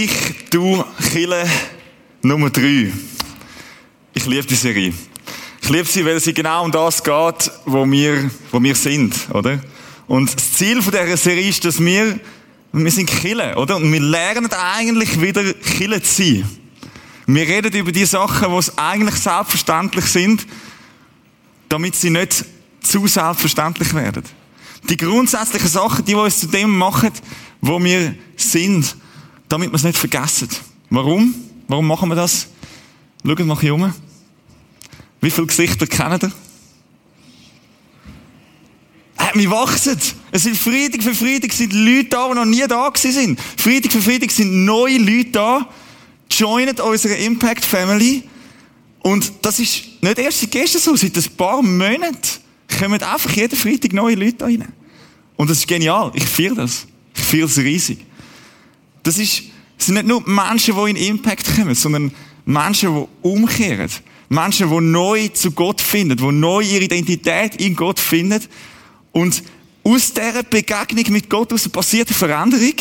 Ich, du, Chille Nummer 3. Ich liebe die Serie. Ich liebe sie, weil sie genau um das geht, wo wir, wo wir sind, oder? Und das Ziel von dieser Serie ist, dass wir, wir sind Chille, oder? Und wir lernen eigentlich wieder Chille zu sein. Wir reden über die Sachen, die eigentlich selbstverständlich sind, damit sie nicht zu selbstverständlich werden. Die grundsätzlichen Sachen, die uns zu dem machen, wo wir sind, damit wir es nicht vergessen. Warum? Warum machen wir das? Schaut mal hier um. Wie viele Gesichter kennt ihr? Äh, wir wachsen. Es sind Freitag für Freitag sind Leute da, die noch nie da sind. Freitag für Freitag sind neue Leute da, joinen unsere Impact Family. Und das ist nicht erst seit gestern so, seit ein paar Monaten kommen einfach jeden Freitag neue Leute da rein. Und das ist genial. Ich feiere das. Ich feiere es riesig. Das ist, es sind nicht nur Menschen, die in Impact kommen, sondern Menschen, die umkehren. Menschen, die neu zu Gott finden, die neu ihre Identität in Gott finden. Und aus dieser Begegnung mit Gott aus passiert eine Veränderung.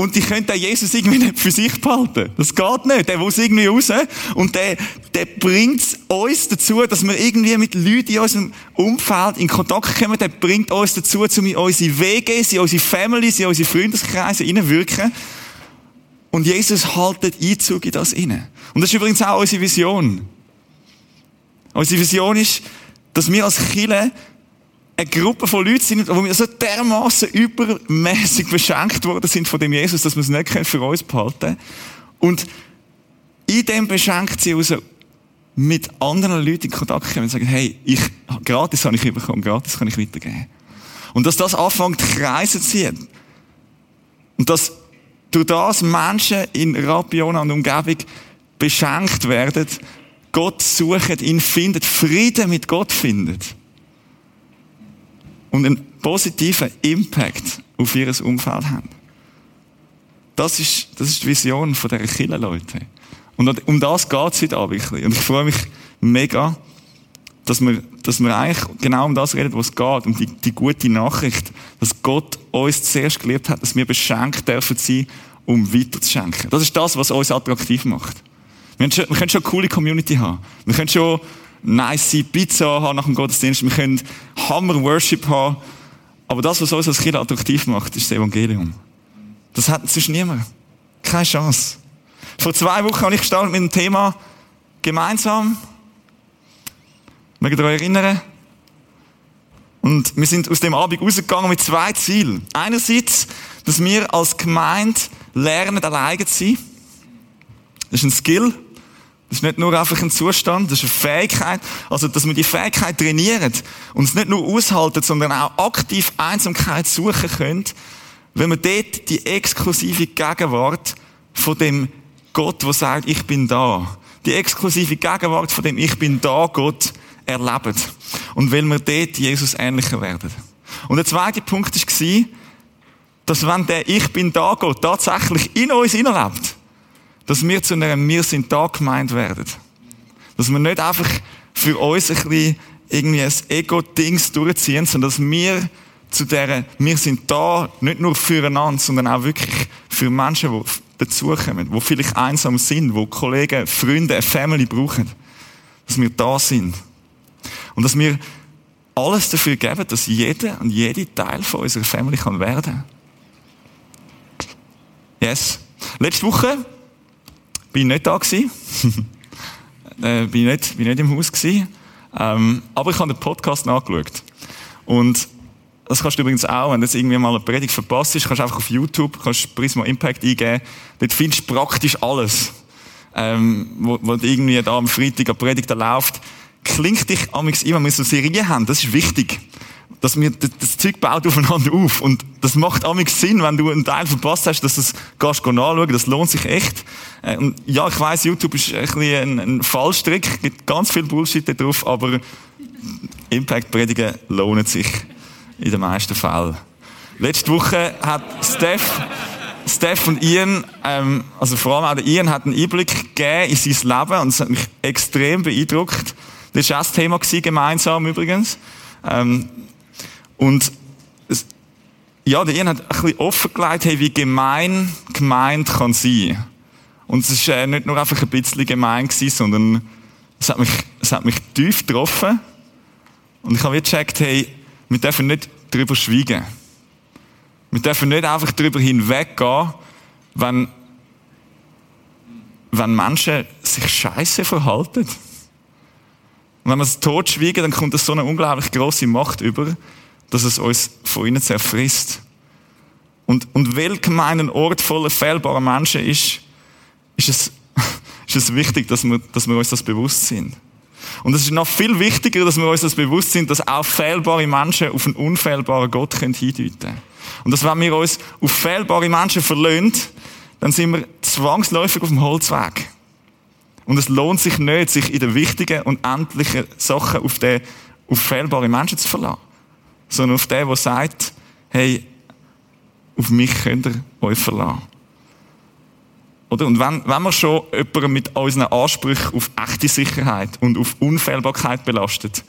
Und die können den Jesus irgendwie nicht für sich behalten. Das geht nicht. Der muss irgendwie raus. Und der, der bringt uns dazu, dass wir irgendwie mit Leuten in unserem Umfeld in Kontakt kommen. Der bringt uns dazu, um in unsere Wege, in unsere Families, in unsere Freundeskreise hineinwirken. Und Jesus haltet Einzug in das inne. Und das ist übrigens auch unsere Vision. Unsere Vision ist, dass wir als Kirche eine Gruppe von Leuten sind, wo wir so dermaßen übermäßig beschenkt worden sind von dem Jesus, dass wir es nicht für uns behalten. Und in dem beschenkt sie raus mit anderen Leuten in Kontakt kommen und sagen, hey, ich, gratis habe ich bekommen, gratis kann ich weitergeben. Und dass das anfängt, Kreise zu ziehen. Und dass durch das Menschen in Rapiona und Umgebung beschenkt werden, Gott suchen, ihn findet, Frieden mit Gott findet. Und einen positiven Impact auf ihr Umfeld haben. Das ist, das ist die Vision von dieser Kille, Leute. Und um das geht es heute Abend. Und ich freue mich mega, dass wir, dass wir eigentlich genau um das reden, was geht. Um die, die gute Nachricht, dass Gott uns zuerst geliebt hat, dass wir beschenkt dürfen sein, um weiterzuschenken. Das ist das, was uns attraktiv macht. Wir, schon, wir können schon eine coole Community haben. Wir können schon nice Pizza haben nach dem Gottesdienst. Wir können Hammer Worship haben. Aber das, was uns als Kind attraktiv macht, ist das Evangelium. Das hat sonst niemand. Keine Chance. Vor zwei Wochen habe ich gestartet mit dem Thema gemeinsam. Mögt ihr euch erinnern? Und wir sind aus dem Abend rausgegangen mit zwei Zielen. Einerseits, dass wir als Gemeinde lernen, alleine zu sein. Das ist ein Skill. Das ist nicht nur einfach ein Zustand, das ist eine Fähigkeit. Also, dass wir die Fähigkeit trainieren und es nicht nur aushalten, sondern auch aktiv Einsamkeit suchen können, wenn wir dort die exklusive Gegenwart von dem Gott, der sagt, ich bin da, die exklusive Gegenwart von dem Ich bin da Gott erleben. Und weil wir dort Jesus ähnlicher werden. Und der zweite Punkt war, dass wenn der Ich bin da Gott tatsächlich in uns innerlebt, dass wir zu einer Wir sind da gemeint werden. Dass wir nicht einfach für uns ein bisschen irgendwie ein Ego-Dings durchziehen, sondern dass wir zu der Wir sind da nicht nur füreinander, sondern auch wirklich für Menschen, die dazukommen, die vielleicht einsam sind, die Kollegen, Freunde, eine Family brauchen. Dass wir da sind. Und dass wir alles dafür geben, dass jeder und jede Teil von unserer Family kann werden. Yes. Letzte Woche bin ich nicht da gewesen. äh, bin nicht, bin nicht im Haus gewesen. Ähm, aber ich habe den Podcast nachgeschaut. Und das kannst du übrigens auch, wenn du irgendwie mal eine Predigt verpasst hast, kannst du einfach auf YouTube, kannst Prisma Impact eingeben. Dort findest du praktisch alles. ähm, wo, wo irgendwie da am Freitag eine Predigt läuft, klingt dich amigs immer, wenn wir so Serien haben, das ist wichtig. Dass wir, das, Zeug baut aufeinander auf. Und das macht amigs Sinn, wenn du einen Teil verpasst hast, dass du es gehst nachschauen, das lohnt sich echt. Äh, und ja, ich weiss, YouTube ist ein bisschen ein, Fallstrick, gibt ganz viel Bullshit da drauf, aber Impact-Predigen lohnen sich in den meisten Fällen. Letzte Woche hat Steph, Steph und Ian, ähm, also vor allem auch der Ian, hat einen Einblick gegeben in sein Leben und es hat mich extrem beeindruckt. Das war auch das Thema gemeinsam übrigens. Ähm, und es, ja, der Ian hat ein bisschen offengelegt, hey, wie gemein gemeint kann sein. Und es war äh, nicht nur einfach ein bisschen gemein gewesen, sondern es hat mich, es hat mich tief getroffen. Und ich habe wie gecheckt, hey, wir dürfen nicht darüber schweigen. Wir dürfen nicht einfach darüber hinweggehen, wenn, wenn Menschen sich scheiße verhalten. Und wenn wir es totschweigen, dann kommt das so eine unglaublich große Macht über, dass es uns von innen zerfrisst. Und, und weil gemein ein Ort voller fehlbarer Menschen ist, ist es, ist es wichtig, dass wir, dass wir uns das bewusst sind. Und es ist noch viel wichtiger, dass wir uns das bewusst sind, dass auch fehlbare Menschen auf einen unfehlbaren Gott hindeuten können. Und dass wenn wir uns auf fehlbare Menschen verlöhnen, dann sind wir zwangsläufig auf dem Holzweg. Und es lohnt sich nicht, sich in den wichtigen und endlichen Sachen auf, den, auf fehlbare Menschen zu verlassen. Sondern auf den, der sagt, hey, auf mich könnt ihr euch verlassen. Oder? Und wenn, wenn wir schon jemanden mit unseren Ansprüchen auf echte Sicherheit und auf Unfehlbarkeit belastet,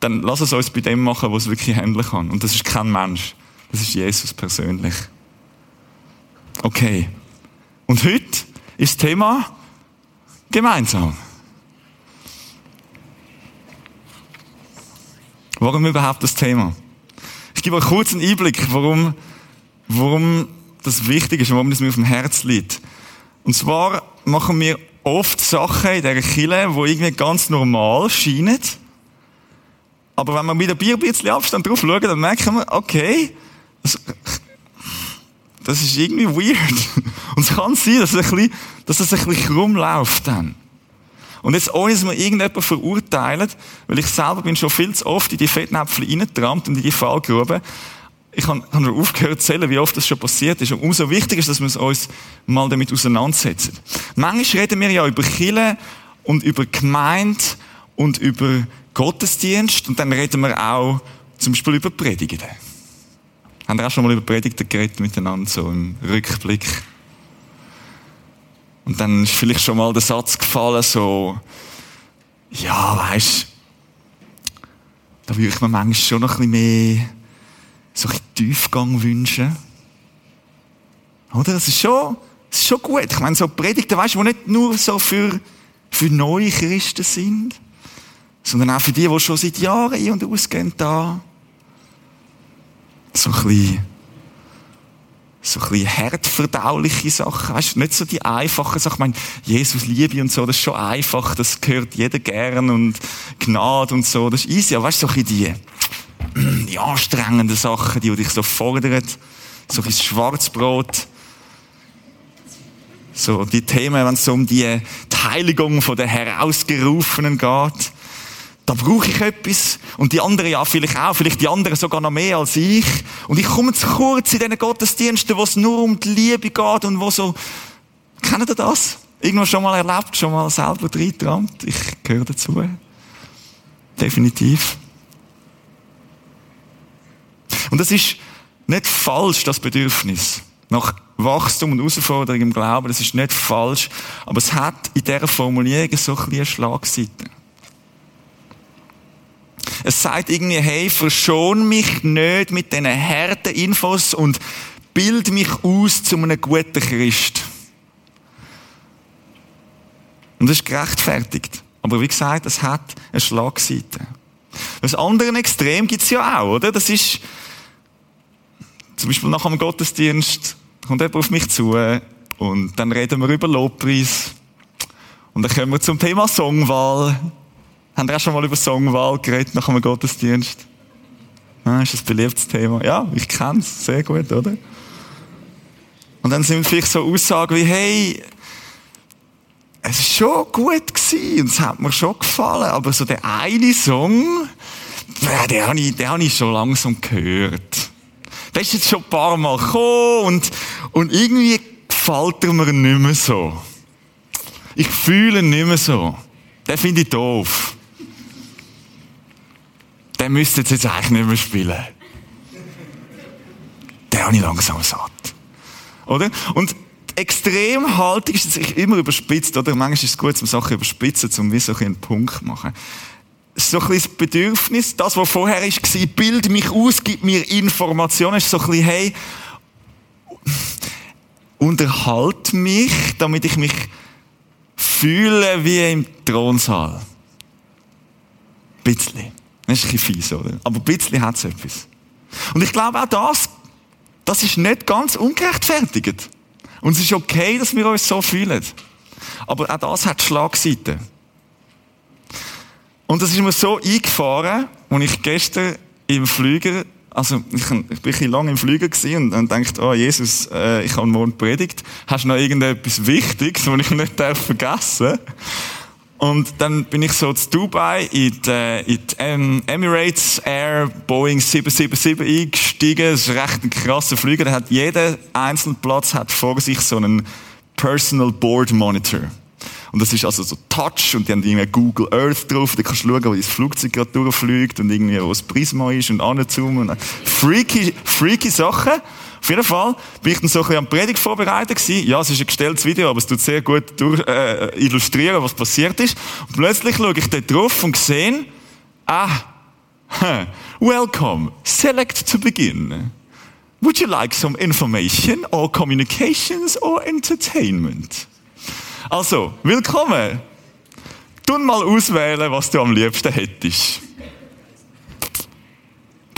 dann lass es uns bei dem machen, was es wirklich handeln kann. Und das ist kein Mensch. Das ist Jesus persönlich. Okay. Und heute ist das Thema gemeinsam. Warum überhaupt das Thema? Ich gebe euch kurz einen Einblick, warum, warum das wichtig ist und warum das mir auf dem Herz liegt. Und zwar machen wir oft Sachen in dieser Kille, die irgendwie ganz normal scheinen. Aber wenn wir mit ein bisschen Abstand drauf schauen, dann merken wir, okay, das, das ist irgendwie weird. Und es kann sein, dass es ein bisschen, dass es ein bisschen krumm läuft dann. Und jetzt, ohne dass wir irgendjemanden verurteilen, weil ich selber bin schon viel zu oft in die Fettnäpfel reingetrampt und in die Fallgrube, ich habe, habe aufgehört zu zählen, wie oft das schon passiert ist. Und umso wichtiger ist, dass wir uns mal damit auseinandersetzen. Manchmal reden wir ja über Kille und über Gemeinde und über Gottesdienst und dann reden wir auch zum Beispiel über Predigten. Haben wir auch schon mal über Predigten geredet miteinander, so im Rückblick? Und dann ist vielleicht schon mal der Satz gefallen, so, ja, weisst, da würde ich mir manchmal schon noch ein bisschen mehr so ein Tiefgang wünschen. Oder? Das ist schon, das ist schon gut. Ich meine, so Predigten, weißt du, die nicht nur so für, für neue Christen sind, sondern auch für die, die schon seit Jahren ein- und ausgehen da. So ein bisschen, so ein bisschen härtverdauliche Sachen. Weißt du, nicht so die einfachen Sachen. Ich meine, Jesus Liebe und so, das ist schon einfach, das gehört jeder gern und Gnade und so, das ist easy. Aber weißt du, so ein bisschen die, die anstrengenden Sachen, die dich so fordern, so ein Schwarzbrot, so die Themen, wenn es um die, die Heiligung von den Herausgerufenen geht, da brauche ich etwas und die anderen ja vielleicht auch, vielleicht die anderen sogar noch mehr als ich. Und ich komme zu kurz in diesen Gottesdiensten, wo es nur um die Liebe geht und wo so, kennt ihr das? Irgendwo schon mal erlebt, schon mal selber reingetrammt? Ich gehöre dazu. Definitiv. Und das ist nicht falsch, das Bedürfnis nach Wachstum und Herausforderung im Glauben. Das ist nicht falsch, aber es hat in dieser Formulierung so ein bisschen eine Schlagseite. Es sagt irgendwie, hey, verschon mich nicht mit diesen harten Infos und bild mich aus zu einem guten Christ. Und das ist gerechtfertigt. Aber wie gesagt, es hat eine Schlagseite. Das andere Extrem gibt's ja auch, oder? Das ist, zum Beispiel nach dem Gottesdienst kommt jemand auf mich zu und dann reden wir über Lobpreis. Und dann kommen wir zum Thema Songwahl. Haben wir auch schon mal über Songwahl geredet nach dem Gottesdienst? Ah, ist ein beliebtes Thema? Ja, ich kenne es sehr gut, oder? Und dann sind vielleicht so Aussagen wie, hey, es ist schon gut gewesen und es hat mir schon gefallen, aber so der eine Song, den, habe ich, den ich schon langsam gehört. Der ist jetzt schon ein paar Mal gekommen und, und irgendwie gefällt er mir nicht mehr so. Ich fühle ihn nicht mehr so. Den finde ich doof. Den müsste jetzt eigentlich nicht mehr spielen. Den habe ich langsam satt. Oder? Und Extremhaltung ist sich immer überspitzt, oder? Manchmal ist es gut, um Sachen überspitzen, um wie so einen Punkt zu machen. So ein bisschen das Bedürfnis, das, was vorher war, bild mich aus, gib mir Informationen, ist so ein bisschen, hey, unterhalt mich, damit ich mich fühle wie im Thronsaal. Ein bisschen. Das ist ein bisschen fies, oder? Aber ein bisschen hat es etwas. Und ich glaube auch das, das ist nicht ganz ungerechtfertigt. Und es ist okay, dass wir uns so fühlen. Aber auch das hat Schlagseiten. Und das ist mir so eingefahren, als ich gestern im Flüger, also ich, ich bin lange im Flüger und dann dachte, oh Jesus, äh, ich habe morgen predigt. Hast du noch irgendetwas Wichtiges, was ich nicht darf vergessen und dann bin ich so zu Dubai in die, äh, in die Emirates Air Boeing 777 eingestiegen. Das ist recht ein krasser Flüger. Der hat jeder einzelne Platz hat vor sich so einen Personal Board Monitor. Und das ist also so Touch und die haben irgendwie Google Earth drauf. Da kannst du schauen, wo das Flugzeug gerade durchfliegt und irgendwie, wo das Prisma ist und anzoomen. Freaky, freaky Sachen. Auf jeden Fall bin ich dann so ein bisschen am Predigt vorbereitet gewesen. Ja, es ist ein gestelltes Video, aber es tut sehr gut durch, äh, illustrieren, was passiert ist. Und plötzlich schaue ich da drauf und sehe, ah, welcome, select to begin. Would you like some information or communications or entertainment? Also, willkommen. Tu mal auswählen, was du am liebsten hättest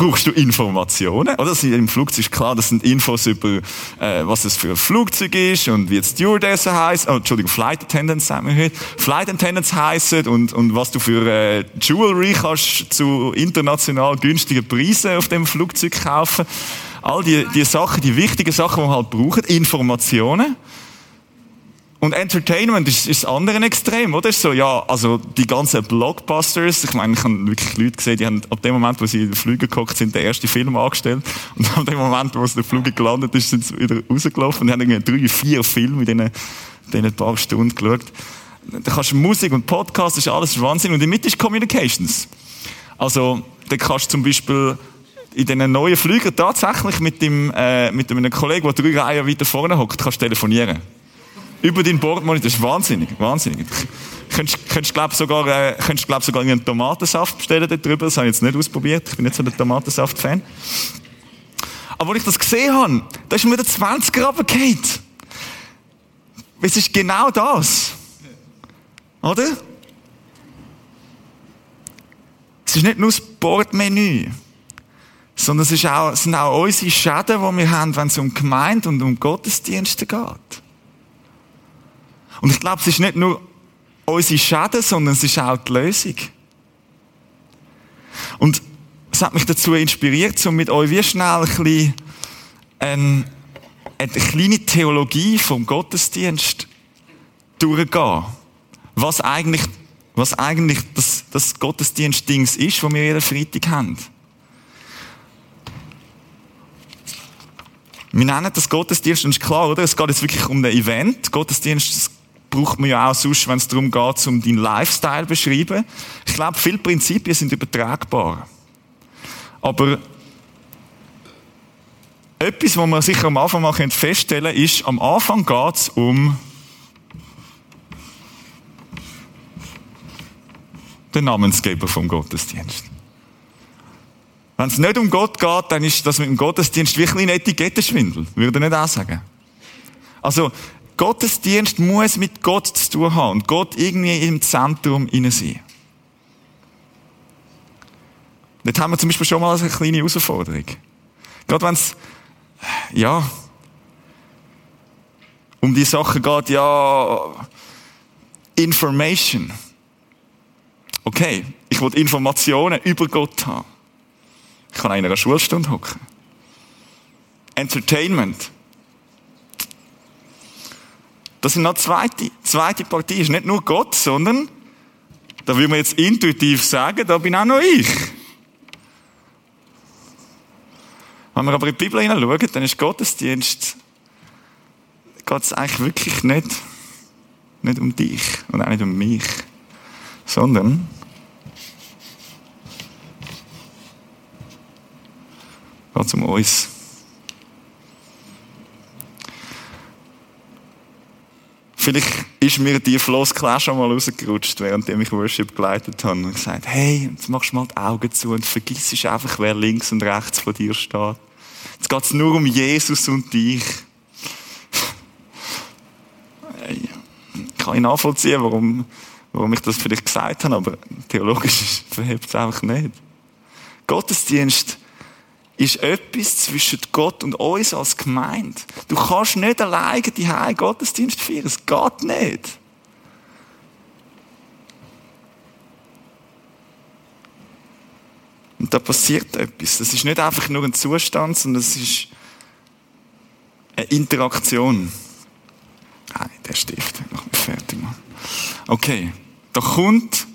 brauchst du Informationen. Oder? Also Im Flugzeug ist klar, das sind Infos über, äh, was es für ein Flugzeug ist und wie es Stewardessen heisst. Oh, Entschuldigung, Flight Attendants sagen wir. Flight Attendants heissen und, und was du für äh, Jewelry kannst zu international günstigen Preisen auf dem Flugzeug kaufen. All die, die Sachen, die wichtigen Sachen, die man halt braucht. Informationen. Und Entertainment ist, ist das andere Extrem, oder? So, ja, also die ganzen Blockbusters, ich meine, ich habe wirklich Leute gesehen, die haben ab dem Moment, wo sie in den Flüger geguckt sind, den ersten Film angestellt. Und ab dem Moment, wo es der Flüger gelandet ist, sind sie wieder rausgelaufen und haben irgendwie drei, vier Filme in diesen, diesen paar Stunden geschaut. Da kannst du Musik und Podcast, das ist alles Wahnsinn. Und in Mitte ist Communications. Also, da kannst du zum Beispiel in diesen neuen Flügern tatsächlich mit dem, äh, mit einem Kollegen, der drei Reihen weiter vorne hockt, kannst telefonieren über deinen Bordmonitor. Das ist wahnsinnig, wahnsinnig. Könntest, könntest glaub sogar, äh, könntest glaub sogar einen Tomatensaft bestellen darüber. Das habe ich jetzt nicht ausprobiert. Ich bin nicht so der Tomatensaft-Fan. Aber als ich das gesehen habe, da ist mir der 20er runtergefallen. Es ist genau das. Oder? Es ist nicht nur das Bordmenü, sondern es, ist auch, es sind auch unsere Schäden, die wir haben, wenn es um Gemeinde und um Gottesdienste geht. Und ich glaube, es ist nicht nur unsere Schäden, sondern es ist auch die Lösung. Und es hat mich dazu inspiriert, um mit euch wie schnell ein bisschen eine, eine kleine Theologie vom Gottesdienst durchzugehen. Was eigentlich, was eigentlich das, das Gottesdienstdings ist, das wir jeden Freitag haben. Wir nennen das Gottesdienst, und ist klar, oder? Es geht jetzt wirklich um ein Event. Gottesdienst, braucht man ja auch sonst, wenn es darum geht, um deinen Lifestyle zu beschreiben. Ich glaube, viele Prinzipien sind übertragbar. Aber etwas, was man sicher am Anfang mal feststellen könnte, ist, am Anfang geht es um den Namensgeber vom Gottesdienst. Wenn es nicht um Gott geht, dann ist das mit dem Gottesdienst wirklich ein Etikettenschwindel. Würde ich nicht auch sagen. Also, Gottesdienst muss mit Gott zu tun haben und Gott irgendwie im Zentrum inne sein. Dort haben wir zum Beispiel schon mal eine kleine Herausforderung. Gerade wenn es, ja, um die Sache geht, ja, Information. Okay, ich will Informationen über Gott haben. Ich kann in einer Schulstunde hocken. Entertainment. Das ist noch zweite, zweite Partie. Ist nicht nur Gott, sondern, da will man jetzt intuitiv sagen, da bin auch noch ich. Wenn wir aber in die Bibel hineinschauen, dann ist Gottesdienst, geht es eigentlich wirklich nicht, nicht um dich und auch nicht um mich, sondern geht es um uns. Vielleicht ist mir die Floskel auch schon mal rausgerutscht, während ich Worship geleitet habe. Und gesagt, hey, jetzt machst du mal die Augen zu und vergiss einfach, wer links und rechts von dir steht. Jetzt geht es nur um Jesus und dich. Kann ich nachvollziehen, warum, warum ich das vielleicht gesagt habe, aber theologisch verhebt es einfach nicht. Gottesdienst ist etwas zwischen Gott und uns als Gemeinde. Du kannst nicht alleine die Heiligen Gottesdienst feiern. Es geht nicht. Und da passiert etwas. Das ist nicht einfach nur ein Zustand, sondern es ist eine Interaktion. Nein, der Stift, mach mich fertig. Mann. Okay, da kommt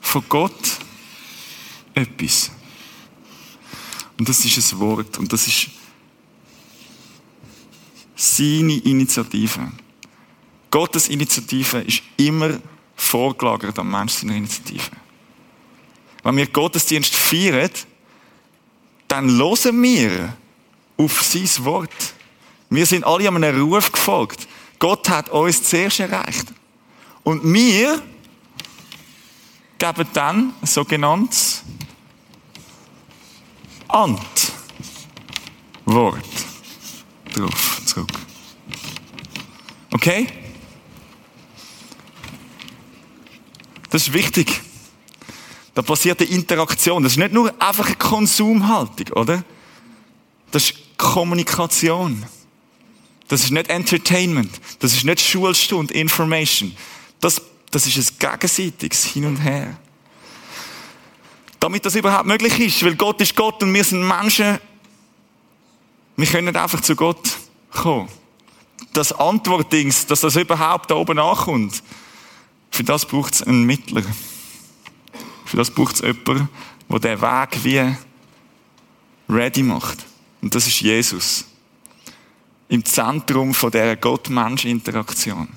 von Gott etwas. Und das ist ein Wort. Und das ist seine Initiative. Gottes Initiative ist immer vorgelagert am Mensch seiner Initiative. Wenn wir Gottesdienst feiern, dann hören wir auf sein Wort. Wir sind alle einem Ruf gefolgt. Gott hat uns zuerst erreicht. Und wir geben dann ein sogenanntes Antwort drauf zurück. Okay? Das ist wichtig. Da passiert eine Interaktion. Das ist nicht nur einfach eine Konsumhaltung, oder? Das ist Kommunikation. Das ist nicht Entertainment. Das ist nicht Schulstunde, Information. Das, das ist ein gegenseitiges Hin und Her. Damit das überhaupt möglich ist, weil Gott ist Gott und wir sind Menschen, wir können nicht einfach zu Gott kommen. Das Antwortdings, dass das überhaupt da oben ankommt, für das braucht es einen Mittler. Für das braucht es jemanden, der den Weg wie ready macht. Und das ist Jesus. Im Zentrum von dieser Gott-Mensch-Interaktion.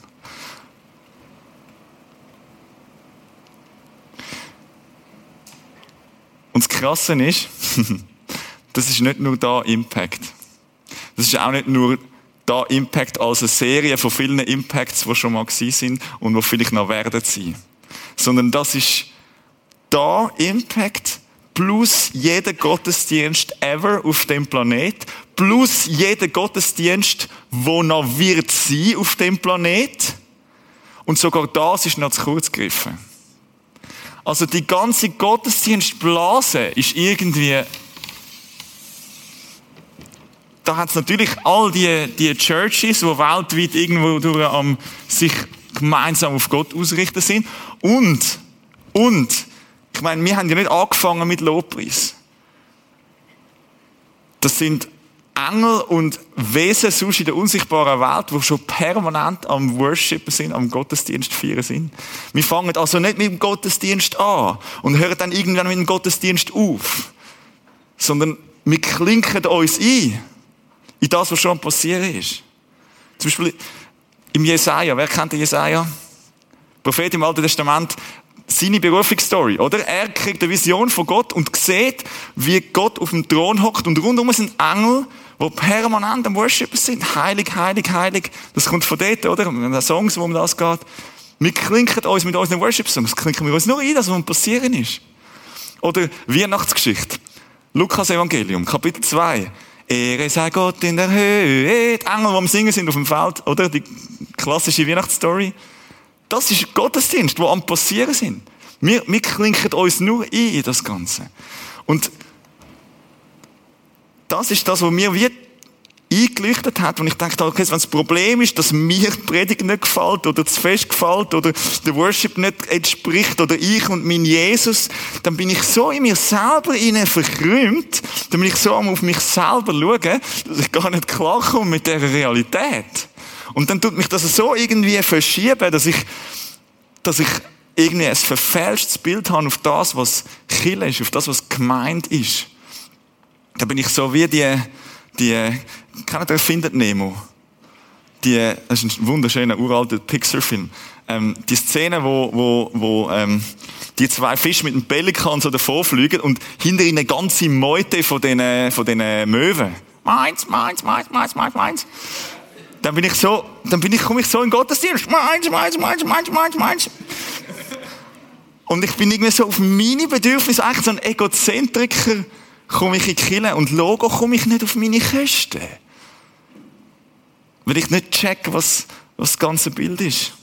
Und das Krasse ist, das ist nicht nur da Impact. Das ist auch nicht nur da Impact als eine Serie von vielen Impacts, die schon mal gewesen sind und die vielleicht noch werden sein. Sondern das ist da Impact plus jeder Gottesdienst ever auf dem Planet plus jeder Gottesdienst, wo noch wird sein auf dem Planet. Und sogar das ist noch zu kurz gegriffen. Also die ganze Gottesdienstblase ist irgendwie da hat es natürlich all die, die Churches, die weltweit irgendwo durch am, sich gemeinsam auf Gott ausrichten sind. Und, und, ich meine, wir haben ja nicht angefangen mit Lobpreis. Das sind Engel und Wesen sonst in der unsichtbaren Welt, die schon permanent am Worshipen sind, am Gottesdienst feiern sind. Wir fangen also nicht mit dem Gottesdienst an und hören dann irgendwann mit dem Gottesdienst auf, sondern wir klinken uns ein in das, was schon passiert ist. Zum Beispiel im Jesaja. Wer kennt den Jesaja? Prophet im Alten Testament seine Berufungsstory, oder? Er kriegt eine Vision von Gott und sieht, wie Gott auf dem Thron hockt und rundum sind Engel, die permanent am Worshipen sind. Heilig, heilig, heilig. Das kommt von dort, oder? In den Songs, wo um das geht. Wir klinken uns mit unseren Worship-Songs, klinken wir uns nur ein, dass was passieren ist. Oder Weihnachtsgeschichte. Lukas Evangelium, Kapitel 2. Ehre sei Gott in der Höhe. Die Engel, die am Singen sind auf dem Feld, oder? Die klassische Weihnachtsstory. Das ist Gottesdienst, wo am Passieren sind. Wir, wir klinken uns nur ein in das Ganze. Und das ist das, was mir wie eingeleuchtet hat, und ich dachte, okay, wenn das Problem ist, dass mir die Predigt nicht gefällt, oder das Fest gefällt, oder der Worship nicht entspricht, oder ich und mein Jesus, dann bin ich so in mir selber innen verkrümmt, dann bin ich so am auf mich selber schauen, dass ich gar nicht klarkomme mit dieser Realität. Und dann tut mich das so irgendwie verschieben, dass ich, dass ich irgendwie ein verfälschtes Bild habe auf das, was Kille ist, auf das, was gemeint ist. Da bin ich so wie die, die, kennt ihr Findet Nemo? Die, das ist ein wunderschöner, uralter Pixar-Film. Ähm, die Szene, wo, wo, wo, ähm, die zwei Fische mit dem Pelikan so davor fliegen und hinter ihnen eine ganze Meute von den, von den Möwen. Meins, meins, meins, meins, meins, meins. Dann bin ich so, dann bin ich, komme ich so in Gottesdienst. Meins, meins, meins, meins, meins, meins. Und ich bin irgendwie so auf meine Bedürfnisse, eigentlich so ein Egozentriker, komme ich in die und Logo komme ich nicht auf meine Kosten. Weil ich nicht check, was, was das ganze Bild ist.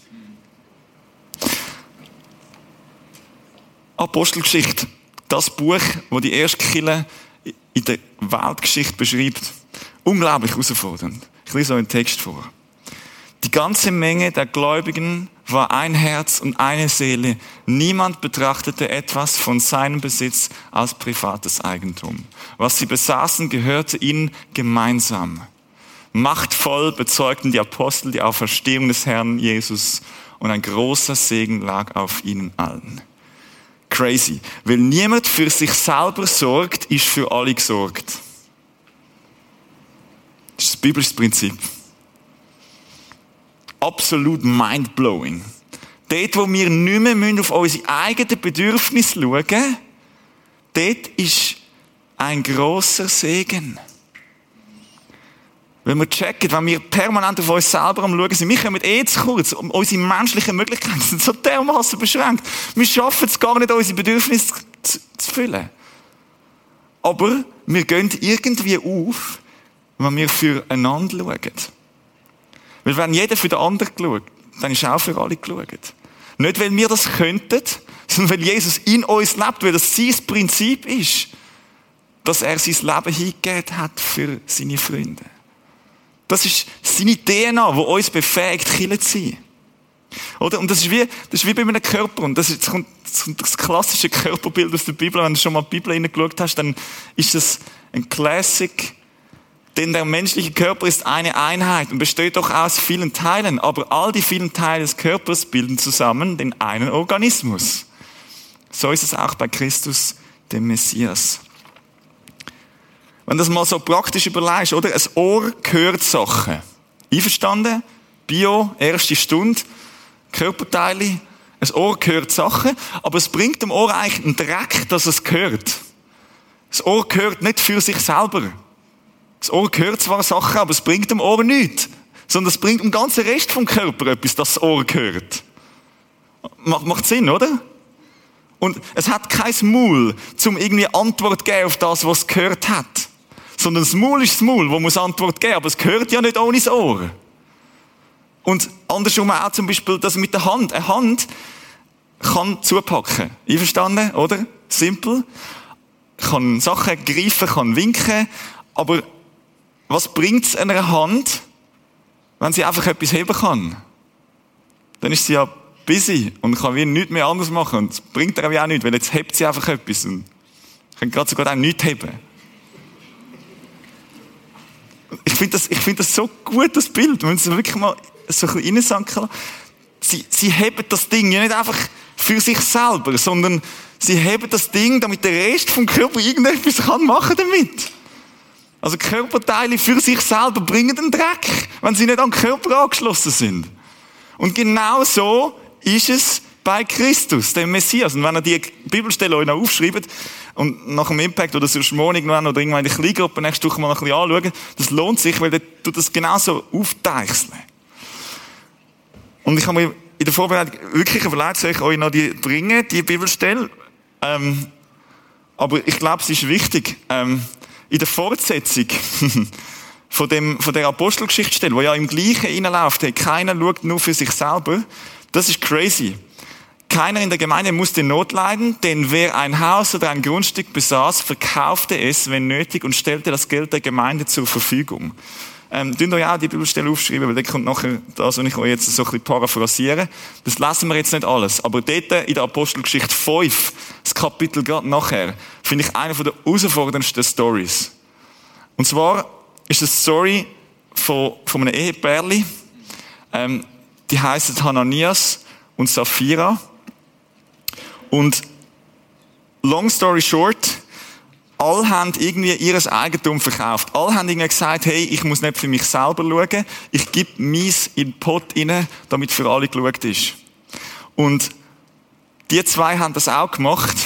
Apostelgeschichte. Das Buch, wo die erste Kirche in der Weltgeschichte beschreibt. Unglaublich herausfordernd. Ich lese euch einen Text vor. Die ganze Menge der Gläubigen war ein Herz und eine Seele. Niemand betrachtete etwas von seinem Besitz als privates Eigentum. Was sie besaßen, gehörte ihnen gemeinsam. Machtvoll bezeugten die Apostel die Auferstehung des Herrn Jesus und ein großer Segen lag auf ihnen allen. Crazy. Weil niemand für sich selber sorgt, ist für alle gesorgt. Das ist das biblische Prinzip absolut mindblowing. Dort, wo wir nicht mehr auf unsere eigenen Bedürfnisse schauen müssen, dort ist ein grosser Segen. Wenn wir checken, wenn wir permanent auf uns selber Schauen sind, wir kommen eh zu kurz, unsere menschlichen Möglichkeiten sind so dermaßen beschränkt. Wir schaffen es gar nicht, unsere Bedürfnisse zu, zu füllen. Aber wir gehen irgendwie auf, wenn wir füreinander schauen. Weil wenn jeder für den anderen schaut, dann ist auch für alle geschaut. Nicht, weil wir das könnten, sondern weil Jesus in uns lebt, weil das sein Prinzip ist, dass er sein Leben hingegeben hat für seine Freunde. Das ist seine DNA, die uns befähigt, Kille zu sein. Oder? Und das ist wie, das ist wie bei einem Körper. Und das ist das, das klassische Körperbild aus der Bibel. Wenn du schon mal die Bibel hineingeschaut hast, dann ist das ein Classic denn der menschliche Körper ist eine Einheit und besteht doch aus vielen Teilen, aber all die vielen Teile des Körpers bilden zusammen den einen Organismus. So ist es auch bei Christus, dem Messias. Wenn du das mal so praktisch überlegst, oder? Ein Ohr gehört Sachen. Einverstanden? Bio, erste Stunde, Körperteile. Ein Ohr gehört Sachen, aber es bringt dem Ohr eigentlich einen Dreck, dass es gehört. Das Ohr gehört nicht für sich selber. Das Ohr gehört zwar Sachen, aber es bringt dem Ohr nichts. Sondern es bringt dem ganzen Rest vom Körper etwas, das das Ohr gehört. Macht, macht Sinn, oder? Und es hat kein Maul, zum irgendwie Antwort geben auf das, was es gehört hat. Sondern das Maul ist das Maul, wo muss Antwort geben, aber es gehört ja nicht ohne das Ohr. Und andersrum auch zum Beispiel das mit der Hand. Eine Hand kann zupacken. Einverstanden, oder? Simpel. Kann Sachen greifen, kann winken, aber was bringt es einer Hand, wenn sie einfach etwas heben kann? Dann ist sie ja busy und kann wie nichts mehr anders machen. Und es bringt ihr auch nichts, weil jetzt hebt sie einfach etwas und kann gerade sogar auch nichts heben. Ich finde das, ich finde das so gut, das Bild. Wenn sie wirklich mal so ein bisschen reinsanken sie, sie heben das Ding ja nicht einfach für sich selber, sondern sie heben das Ding, damit der Rest vom Körper irgendetwas kann machen damit. Also Körperteile für sich selber bringen den Dreck, wenn sie nicht an den Körper angeschlossen sind. Und genau so ist es bei Christus, dem Messias. Und wenn ihr die Bibelstelle euch noch aufschreibt und nach dem Impact oder sonst morgen noch oder irgendwann in der Kleingruppe nächste Woche mal ein bisschen anschauen, das lohnt sich, weil du das genauso aufteichseln. Und ich habe mir in der Vorbereitung wirklich überlegt, soll ich euch noch die bringen, die Bibelstelle. Ähm, aber ich glaube, es ist wichtig. Ähm, in der Fortsetzung von, dem, von der Apostelgeschichtsstelle, wo ja im Gleichen reinläuft, hey, keiner schaut nur für sich selber, das ist crazy. Keiner in der Gemeinde musste Not leiden, denn wer ein Haus oder ein Grundstück besaß, verkaufte es, wenn nötig, und stellte das Geld der Gemeinde zur Verfügung. Ähm, dünnt euch auch die Bibelstelle aufschreiben, weil da kommt nachher das, was ich euch jetzt so ein bisschen paraphrasiere. Das lassen wir jetzt nicht alles. Aber dort in der Apostelgeschichte 5, das Kapitel gerade nachher, finde ich eine der herausforderndsten Stories. Und zwar ist es Story von, von einem Ehepärli, Ähm, die heißen Hananias und Sapphira. Und long story short, alle haben irgendwie ihres Eigentum verkauft. Alle haben irgendwie gesagt, hey, ich muss nicht für mich selber schauen, ich gebe mies in den Pot rein, damit für alle geschaut ist. Und die zwei haben das auch gemacht.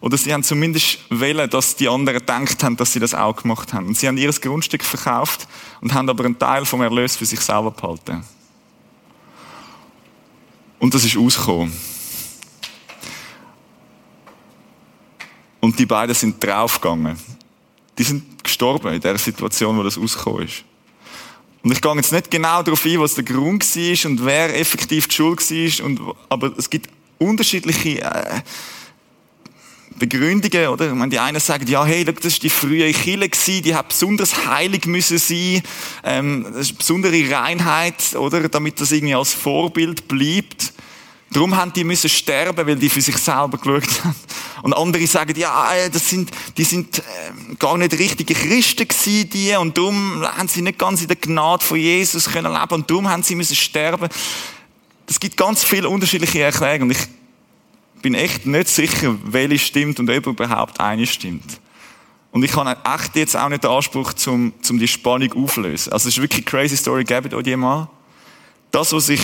Oder sie haben zumindest wählen, dass die anderen gedacht haben, dass sie das auch gemacht haben. Und sie haben ihr Grundstück verkauft und haben aber einen Teil vom Erlös für sich selber behalten. Und das ist ausgekommen. Und die beiden sind draufgegangen. Die sind gestorben in der Situation, wo das ausgekommen ist. Und ich gehe jetzt nicht genau darauf ein, was der Grund war und wer effektiv die Schuld war. Und, aber es gibt unterschiedliche äh, Begründungen, oder? Ich meine, die einen sagen, ja, hey, das ist die frühe Kille die hat besonders heilig müssen sein, ähm, das ist eine besondere Reinheit, oder? Damit das irgendwie als Vorbild bleibt. Darum haben die müssen sterben, weil die für sich selber geschaut haben. Und andere sagen, ja, äh, das sind, die sind äh, gar nicht richtige Christen gewesen, die, und darum haben sie nicht ganz in der Gnade von Jesus können leben, und darum haben sie müssen sterben. Es gibt ganz viele unterschiedliche Erklärungen, und ich bin echt nicht sicher, welche stimmt und ob überhaupt eine stimmt. Und ich habe echt jetzt auch nicht den Anspruch, zum, zum die Spannung auflösen. Also es ist wirklich eine crazy Story, gebt euch die mal. Das, was ich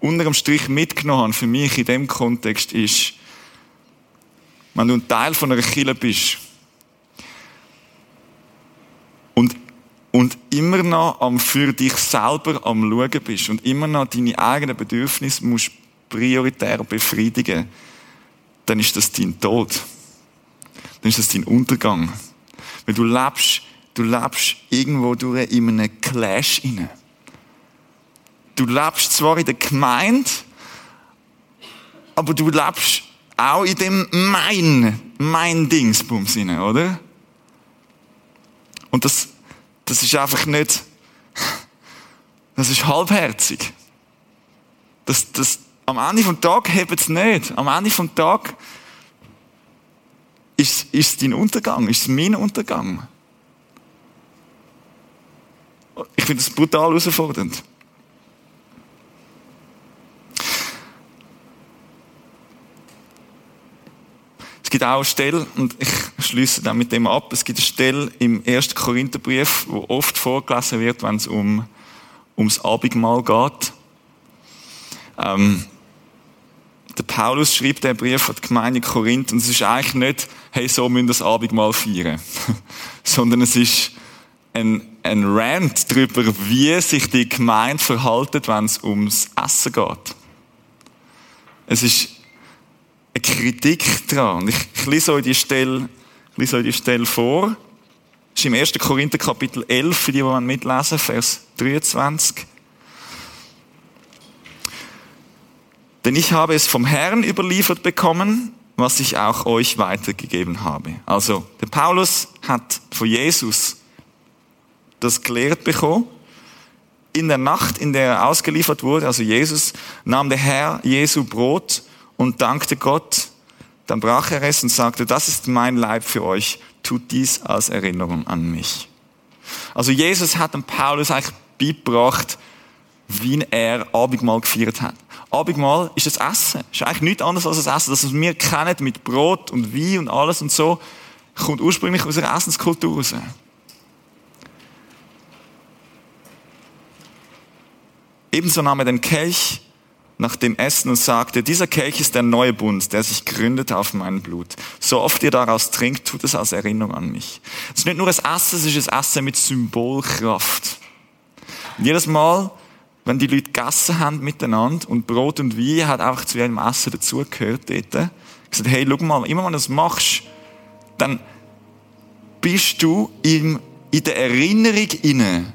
unterm Strich mitgenommen habe für mich in dem Kontext ist, wenn du ein Teil von einer Kirche bist und, und immer noch am für dich selber am Schauen bist und immer noch deine eigenen Bedürfnisse musst prioritär befriedigen, dann ist das dein Tod. Dann ist das dein Untergang. Weil du lebst, du lebst irgendwo durch in einem Clash inne. Du lebst zwar in der Gemeinde, aber du lebst auch in dem mein, mein Dingsbums inne, oder? Und das, das ist einfach nicht, das ist halbherzig. Das, das, am Ende vom Tag hebt es nicht. Am Ende vom Tag ist, ist es dein Untergang, ist es mein Untergang. Ich finde das brutal herausfordernd. Es gibt auch eine Stelle, und ich schließe dann mit dem ab, es gibt eine Stelle im 1. Korintherbrief, wo oft vorgelesen wird, wenn es um, ums Abendmahl geht. Ähm, der Paulus schreibt den Brief an die Gemeinde Korinth und es ist eigentlich nicht, hey, so müssen wir das Abendmahl feiern. Sondern es ist ein, ein Rant darüber, wie sich die Gemeinde verhaltet, wenn es ums Essen geht. Es ist eine Kritik dran. Ich, ich lese euch die Stelle, lese euch die Stelle vor. Das ist im 1. Korinther Kapitel 11, für die, die mitlesen, Vers 23. Denn ich habe es vom Herrn überliefert bekommen, was ich auch euch weitergegeben habe. Also, der Paulus hat von Jesus das gelehrt bekommen. In der Nacht, in der er ausgeliefert wurde, also Jesus, nahm der Herr Jesu Brot und dankte Gott. Dann brach er es und sagte, das ist mein Leib für euch, tut dies als Erinnerung an mich. Also Jesus hat dem Paulus eigentlich beigebracht, wie er Abendmahl gefeiert hat. Abendmahl ist das Essen. Ist eigentlich nichts anderes als das Essen. Das, was wir kennen mit Brot und Wein und alles und so, kommt ursprünglich aus der Essenskultur raus. Ebenso nahm er den Kelch nach dem Essen und sagte, dieser Kelch ist der neue Bund, der sich gründet auf mein Blut. So oft ihr daraus trinkt, tut es als Erinnerung an mich. Es ist nicht nur das Essen, es ist das Essen mit Symbolkraft. Und jedes Mal, wenn die Leute gegessen haben miteinander und Brot und Wein hat einfach zu ihrem Essen dazugehört dort, gesagt, hey, schau mal, immer wenn du das machst, dann bist du in, der Erinnerung inne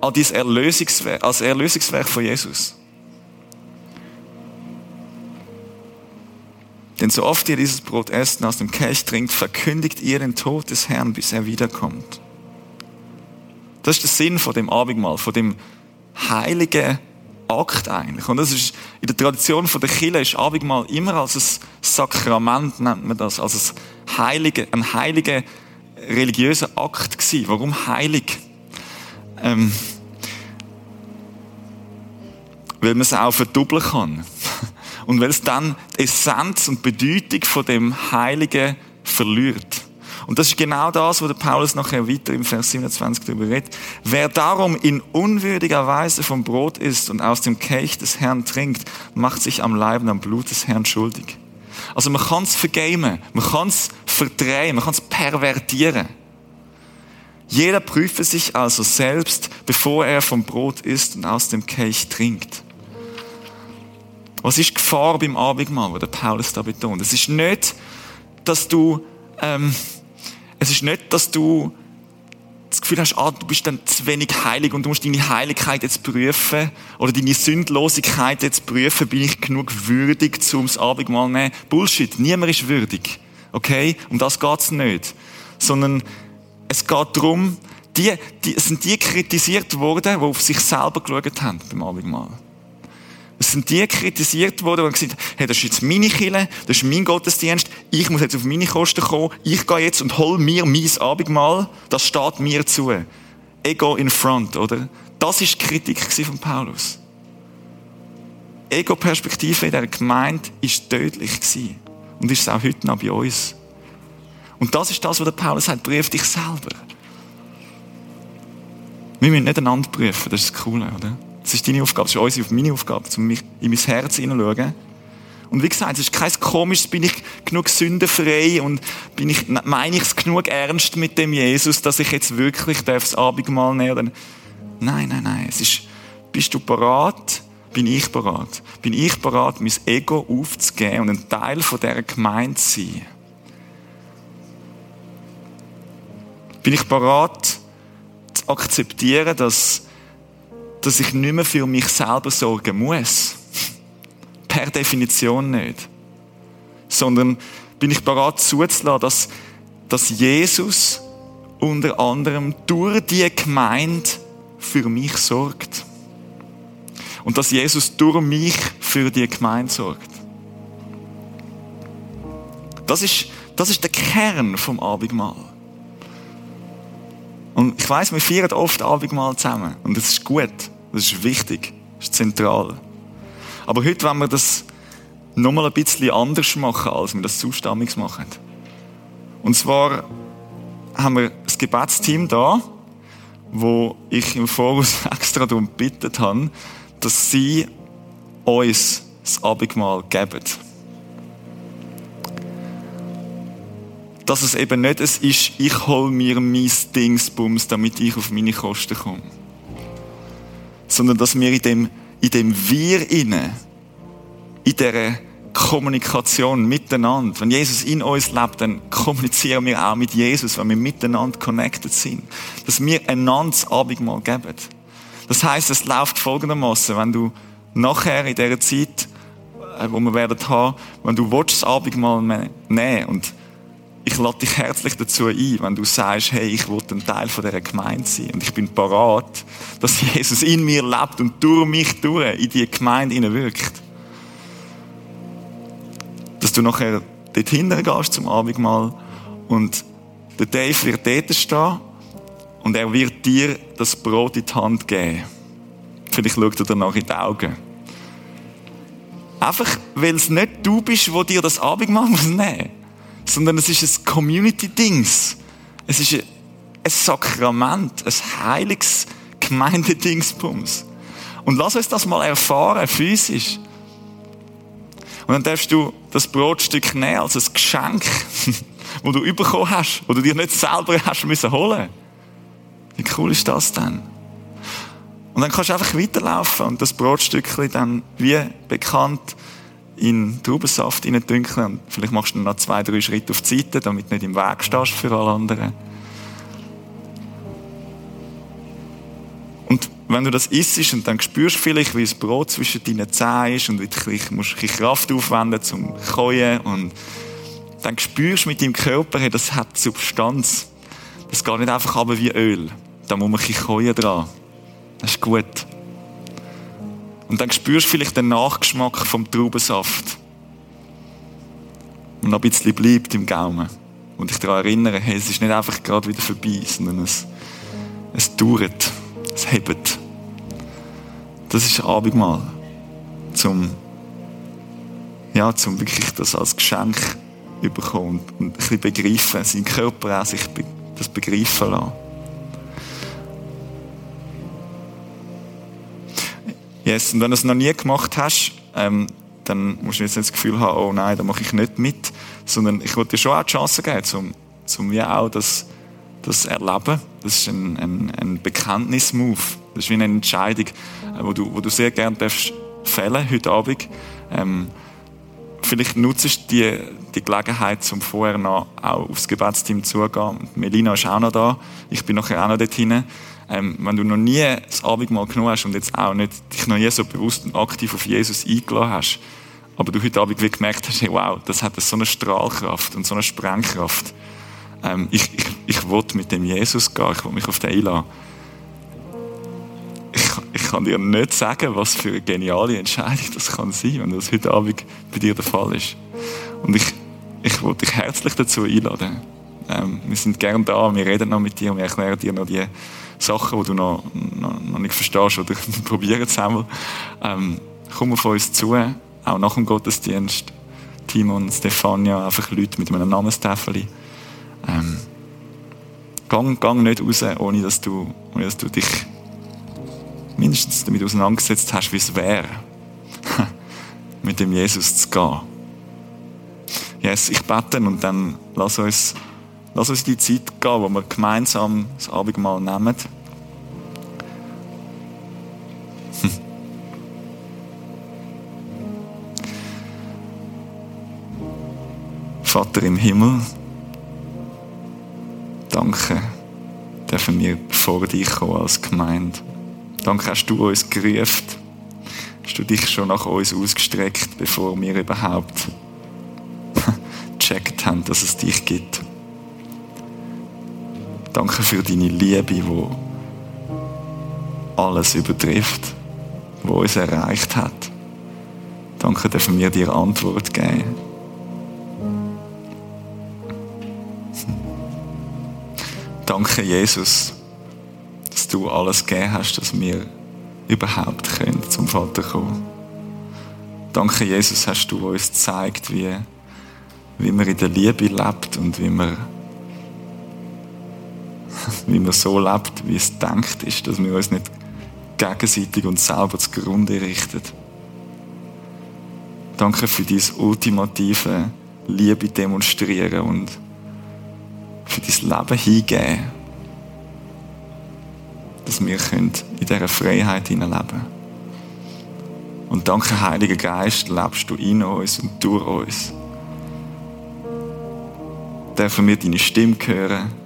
an dieses Erlösungswerk, als Erlösungswerk von Jesus. Denn so oft ihr dieses Brot esst und aus dem Kelch trinkt, verkündigt ihr den Tod des Herrn, bis er wiederkommt. Das ist der Sinn von dem Abendmahl, von dem heiligen Akt eigentlich. Und das ist, in der Tradition von der Kirche ist Abendmahl immer als ein Sakrament, nennt man das, als ein heiliger, ein heiliger religiöser Akt gewesen. Warum heilig? Ähm, weil man es auch verdoppeln kann. Und weil es dann die Essenz und Bedeutung von dem Heiligen verliert. Und das ist genau das, wo der Paulus nachher weiter im Vers 27 darüber redet. Wer darum in unwürdiger Weise vom Brot isst und aus dem Kelch des Herrn trinkt, macht sich am Leib und am Blut des Herrn schuldig. Also man kann es vergamen, man kann es verdrehen, man kann es pervertieren. Jeder prüfe sich also selbst, bevor er vom Brot isst und aus dem Kelch trinkt. Was ist die Gefahr beim Abendmahl, der Paulus da betont? Es ist nicht, dass du, ähm, es ist nicht, dass du das Gefühl hast, ah, du bist dann zu wenig heilig und du musst deine Heiligkeit jetzt prüfen oder deine Sündlosigkeit jetzt prüfen, bin ich genug würdig, zum das Abendmahl zu nehmen? Bullshit, niemand ist würdig. Okay? Um das geht's nicht. Sondern es geht darum, die, die, es sind die kritisiert worden, die auf sich selber geschaut haben beim Abendmahl. Es sind die kritisiert worden, die gesagt haben, hey, das ist jetzt meine Kille, das ist mein Gottesdienst, ich muss jetzt auf meine Kosten kommen, ich gehe jetzt und hol mir mein Abendmahl, das steht mir zu. Ego in front, oder? Das ist die Kritik von Paulus. Ego-Perspektive in dieser Gemeinde ist tödlich. Und ist es auch heute noch bei uns. Und das ist das, was der Paulus sagt, prüf dich selber. Wir müssen nicht einander prüfen, das ist das Coole, oder? Das ist deine Aufgabe, das ist unsere, meine Aufgabe, um in mein Herz hineinzuschauen. Und wie gesagt, es ist kein komisches, bin ich genug sündenfrei und bin ich, meine ich es genug ernst mit dem Jesus, dass ich jetzt wirklich das Abendmahl nehmen Nein, nein, nein. Es ist, bist du parat? Bin ich parat? Bin ich parat, mein Ego aufzugeben und ein Teil von dieser Gemeinde zu sein? bin ich bereit zu akzeptieren, dass, dass ich nicht mehr für mich selber sorgen muss. Per Definition nicht. Sondern bin ich bereit zuzulassen, dass, dass Jesus unter anderem durch die Gemeinde für mich sorgt. Und dass Jesus durch mich für die Gemeinde sorgt. Das ist, das ist der Kern vom Abendmahl. Und ich weiß, wir feiern oft Abendmahl zusammen. Und das ist gut. Das ist wichtig. Das ist zentral. Aber heute wollen wir das nochmal ein bisschen anders machen, als wir das zustammig machen. Und zwar haben wir das Gebetsteam da, wo ich im Voraus extra darum gebeten habe, dass sie uns das Abendmahl geben. Dass es eben nicht es ist, ich hol mir mein Dingsbums, damit ich auf meine Kosten komme. Sondern dass wir in dem, in dem Wir inne, in dieser Kommunikation miteinander, wenn Jesus in uns lebt, dann kommunizieren wir auch mit Jesus, wenn wir miteinander connected sind. Dass wir einander das Abendmahl geben. Das heißt, es läuft folgendermaßen, wenn du nachher in dieser Zeit, äh, wo wir werden haben, wenn du das Abendmahl nehmen und ich lade dich herzlich dazu ein, wenn du sagst, hey, ich will ein Teil von dieser Gemeinde sein und ich bin parat, dass Jesus in mir lebt und durch mich durch in die Gemeinde wirkt. Dass du nachher dorthin gehst zum Abendmahl und der Dave wird dort stehen und er wird dir das Brot in die Hand geben. Vielleicht schaut er danach in die Augen. Einfach, weil es nicht du bist, wo dir das Abendmahl nehmen muss sondern es ist ein Community-Dings. Es ist ein Sakrament, ein heiliges Gemeindedingsbums. Und lass uns das mal erfahren, physisch. Und dann darfst du das Brotstück nehmen als ein Geschenk, das du bekommen hast, das du dir nicht selber hast müssen holen. Wie cool ist das denn? Und dann kannst du einfach weiterlaufen und das Brotstückchen dann, wie bekannt, in Traubensaft reindünkeln und vielleicht machst du noch zwei, drei Schritte auf die Seite, damit du nicht im Weg stehst für alle anderen. Und wenn du das isst und dann spürst du vielleicht, wie das Brot zwischen deinen Zähnen ist und du musst Kraft aufwenden zum Keuen und dann spürst du mit deinem Körper, das hat Substanz. Das geht nicht einfach aber wie Öl. Da muss man ein bisschen dran. Das ist gut. Und dann spürst du vielleicht den Nachgeschmack vom Traubensaft. Und noch ein bisschen bleibt im Gaumen. Und dich daran erinnern, hey, es ist nicht einfach gerade wieder vorbei, sondern es, es dauert. Es hebt. Das ist Abendmahl. zum, ja, zum wirklich das als Geschenk bekommen und, ein bisschen begreifen, sein Körper auch sich das begreifen lassen. Yes, und wenn du es noch nie gemacht hast, ähm, dann musst du jetzt nicht das Gefühl haben, oh nein, da mache ich nicht mit, sondern ich wollte dir schon auch die Chance geben, um, um wie auch das, das erleben. Das ist ein, ein, ein Bekenntnismove. Das ist wie eine Entscheidung, äh, wo du, wo du sehr gerne darfst fällen heute Abend. Ähm, vielleicht nutzt du die, die Gelegenheit, um vorher noch auch aufs Gebetsteam zugehen. Melina ist auch noch da. Ich bin nachher auch noch dort hinein. Ähm, wenn du noch nie das Abendmahl genommen hast und jetzt auch nicht dich noch nie so bewusst und aktiv auf Jesus eingeladen hast, aber du heute Abend wie gemerkt hast, hey, wow, das hat so eine Strahlkraft und so eine Sprengkraft. Ähm, ich, ich, ich will mit dem Jesus gehen, ich will mich auf den einladen. Ich, ich kann dir nicht sagen, was für eine geniale Entscheidung das kann sein, wenn das heute Abend bei dir der Fall ist. Und ich, ich will dich herzlich dazu einladen. Ähm, wir sind gern da, wir reden noch mit dir und wir erklären dir noch die Sachen, die du noch, noch, noch nicht verstehst oder probieren es einmal. Ähm, komm auf uns zu, auch nach dem Gottesdienst. Timon, Stefania, einfach Leute mit einem Namenstäfel. Ähm, gang, gang nicht raus, ohne dass du, ohne dass du dich mindestens damit auseinandergesetzt hast, wie es wäre, mit dem Jesus zu gehen. Yes, ich bete und dann lass uns Lass uns die Zeit gehen, wo wir gemeinsam das Abendmahl nehmen. Hm. Vater im Himmel, danke, dürfen wir vor dich kommen als Gemeinde. Danke, hast du uns gerufen. Hast du dich schon nach uns ausgestreckt, bevor wir überhaupt gecheckt haben, dass es dich gibt. Danke für deine Liebe, die alles übertrifft, wo uns erreicht hat. Danke, dürfen wir dir Antwort geben. Danke, Jesus, dass du alles gegeben hast, dass wir überhaupt können zum Vater kommen. Danke, Jesus, hast du uns gezeigt, wie, wie man in der Liebe lebt und wie man wie man so lebt, wie es denkt ist, dass wir uns nicht gegenseitig und selber zugrunde richten. Danke für dieses ultimative Liebe demonstrieren und für dein Leben hingeben, dass wir in dieser Freiheit leben Und danke, Heiliger Geist, lebst du in uns und durch uns. Dürfen wir deine Stimme hören,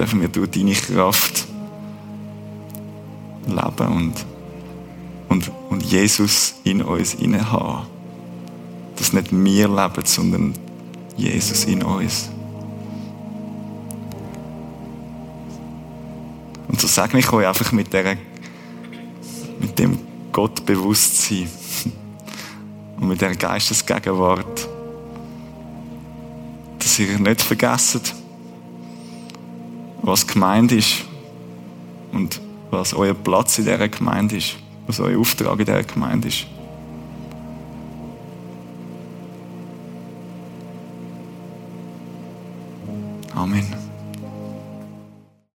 dürfen wir durch deine Kraft leben und, und, und Jesus in uns haben. Dass nicht wir leben, sondern Jesus in uns. Und so sage ich euch einfach mit, der, mit dem Gottbewusstsein und mit der Geistesgegenwart, dass ihr nicht vergesst, was gemeint ist und was euer Platz in dieser Gemeinde ist, was euer Auftrag in dieser Gemeinde ist.